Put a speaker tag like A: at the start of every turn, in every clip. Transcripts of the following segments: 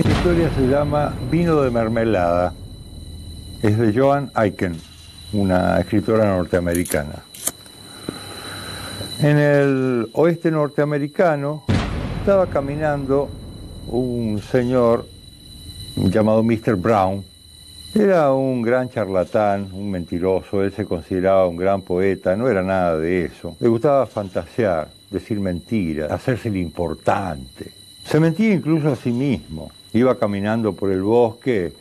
A: Esta historia se llama Vino de Mermelada. Es de Joan Aiken, una escritora norteamericana. En el oeste norteamericano estaba caminando un señor llamado Mr. Brown. Era un gran charlatán, un mentiroso, él se consideraba un gran poeta, no era nada de eso. Le gustaba fantasear, decir mentiras, hacerse el importante. Se mentía incluso a sí mismo. Iba caminando por el bosque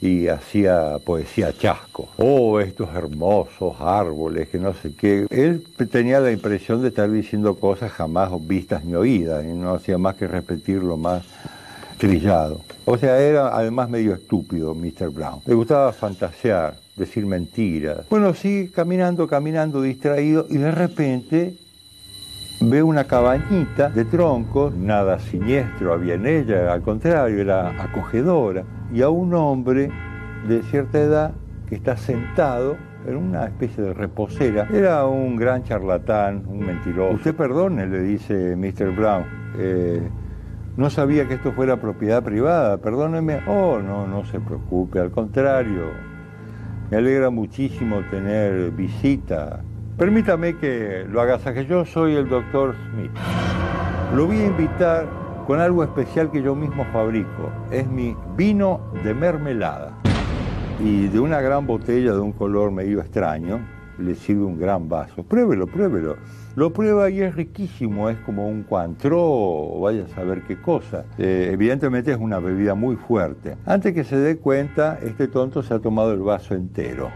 A: y hacía poesía chasco. Oh, estos hermosos árboles, que no sé qué. Él tenía la impresión de estar diciendo cosas jamás vistas ni oídas y no hacía más que repetir lo más trillado. O sea, era además medio estúpido Mr. Brown. Le gustaba fantasear, decir mentiras. Bueno, sí, caminando, caminando, distraído y de repente ve una cabañita de troncos, nada siniestro había en ella, al contrario, era acogedora, y a un hombre de cierta edad que está sentado en una especie de reposera. Era un gran charlatán, un mentiroso. Usted perdone, le dice Mr. Brown. Eh, no sabía que esto fuera propiedad privada, perdóneme. Oh, no, no se preocupe, al contrario. Me alegra muchísimo tener visita Permítame que lo agasaje. Yo soy el doctor Smith. Lo voy a invitar con algo especial que yo mismo fabrico. Es mi vino de mermelada. Y de una gran botella de un color medio extraño, le sirve un gran vaso. Pruébelo, pruébelo. Lo prueba y es riquísimo, es como un cuantro o vaya a saber qué cosa. Eh, evidentemente es una bebida muy fuerte. Antes que se dé cuenta, este tonto se ha tomado el vaso entero.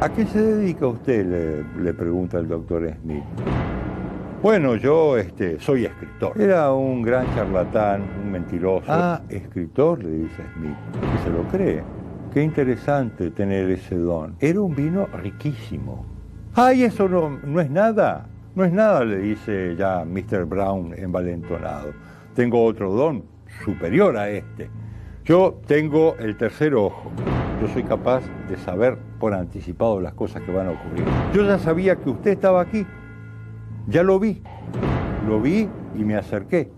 A: ¿A qué se dedica usted? Le, pregunta el doctor Smith. Bueno, yo este, soy escritor. Era un gran charlatán, un mentiroso. Ah, escritor, le dice Smith. Se lo cree. Qué interesante tener ese don. Era un vino riquísimo. Ay, eso no, no es nada. No es nada, le dice ya Mr. Brown envalentonado. Tengo otro don superior a este. Yo tengo el tercer ojo. Yo soy capaz de saber por anticipado las cosas que van a ocurrir. Yo ya sabía que usted estaba aquí. Ya lo vi. Lo vi y me acerqué.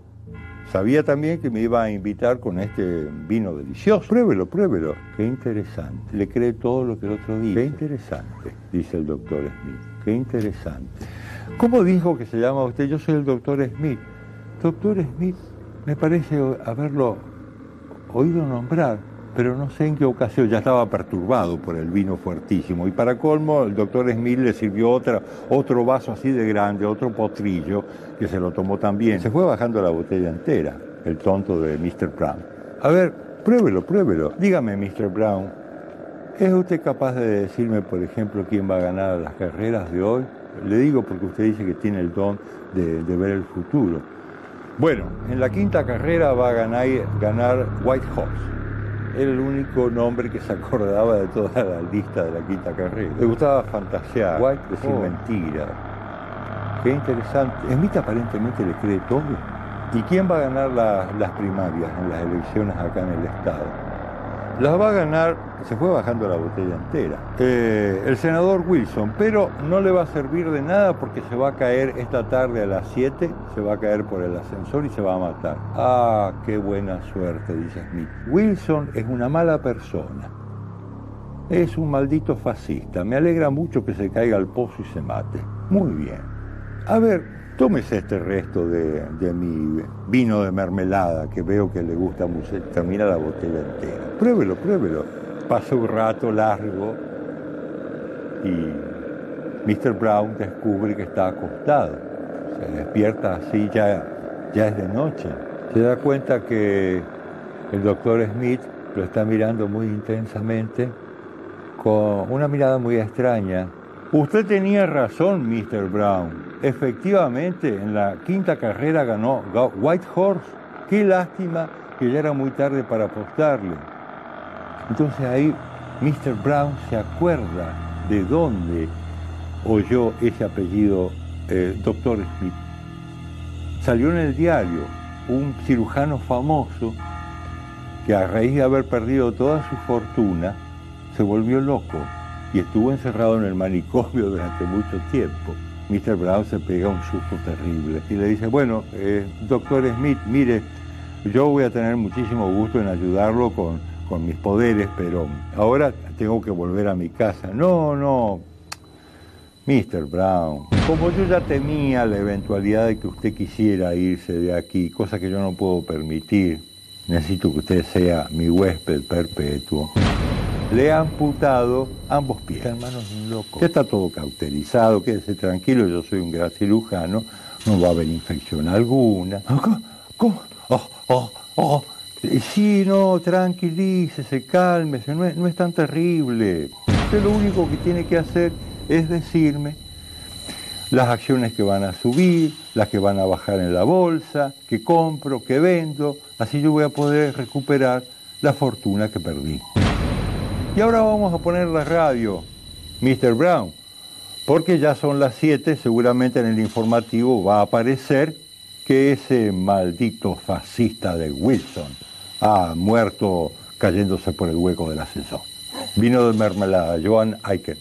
A: Sabía también que me iba a invitar con este vino delicioso. Pruébelo, pruébelo. Qué interesante. Le cree todo lo que el otro dice. Qué interesante, dice el doctor Smith. Qué interesante. ¿Cómo dijo que se llama usted? Yo soy el doctor Smith. Doctor Smith, me parece haberlo oído nombrar, pero no sé en qué ocasión. Ya estaba perturbado por el vino fuertísimo. Y para colmo, el doctor Smith le sirvió otra, otro vaso así de grande, otro potrillo, que se lo tomó también. Se fue bajando la botella entera, el tonto de Mr. Brown. A ver, pruébelo, pruébelo. Dígame, Mr. Brown, ¿es usted capaz de decirme, por ejemplo, quién va a ganar las carreras de hoy? Le digo porque usted dice que tiene el don de, ver el futuro. Bueno, en la quinta carrera va a ganar, ganar White Horse. Era el único nombre que se acordaba de toda la lista de la quinta carrera. Le gustaba fantasear, White decir mentira. Qué interesante. Smith aparentemente le cree todo. ¿Y quién va a ganar las primarias en las elecciones acá en el Estado? Las va a ganar, se fue bajando la botella entera, eh, el senador Wilson, pero no le va a servir de nada porque se va a caer esta tarde a las 7, se va a caer por el ascensor y se va a matar. Ah, qué buena suerte, dice Smith. Wilson es una mala persona. Es un maldito fascista. Me alegra mucho que se caiga al pozo y se mate. Muy bien. A ver, tómese este resto de, mi vino de mermelada, que veo que le gusta mucho, termina la botella entera. Pruébelo, pruébelo. Pasa un rato largo y Mr. Brown descubre que está acostado. Se despierta así, ya, ya es de noche. Se da cuenta que el doctor Smith lo está mirando muy intensamente, con una mirada muy extraña. Usted tenía razón, Mr. Brown efectivamente en la quinta carrera ganó White Horse. Qué lástima que ya era muy tarde para apostarle. Entonces ahí Mr. Brown se acuerda de dónde oyó ese apellido eh, Dr. Smith. Salió en el diario un cirujano famoso que a raíz de haber perdido toda su fortuna se volvió loco y estuvo encerrado en el manicomio durante mucho tiempo. Mr. Brown se pega un susto terrible y le dice, bueno, eh, doctor Smith, mire, yo voy a tener muchísimo gusto en ayudarlo con, con mis poderes, pero ahora tengo que volver a mi casa. No, no, Mr. Brown, como yo ya temía la eventualidad de que usted quisiera irse de aquí, cosa que yo no puedo permitir, necesito que usted sea mi huésped perpetuo. Le han amputado ambos pies. Hermanos, un loco. Ya está todo cauterizado, quédese tranquilo, yo soy un gran cirujano, no va a haber infección alguna. ¿Cómo? Oh, oh, oh. Sí, no, tranquilícese, cálmese, no es, no es tan terrible. Usted lo único que tiene que hacer es decirme las acciones que van a subir, las que van a bajar en la bolsa, que compro, que vendo, así yo voy a poder recuperar la fortuna que perdí. Y ahora vamos a poner la radio, Mr. Brown, porque ya son las 7, seguramente en el informativo va a aparecer que ese maldito fascista de Wilson ha muerto cayéndose por el hueco del ascensor. Vino de mermelada, Joan Aiken.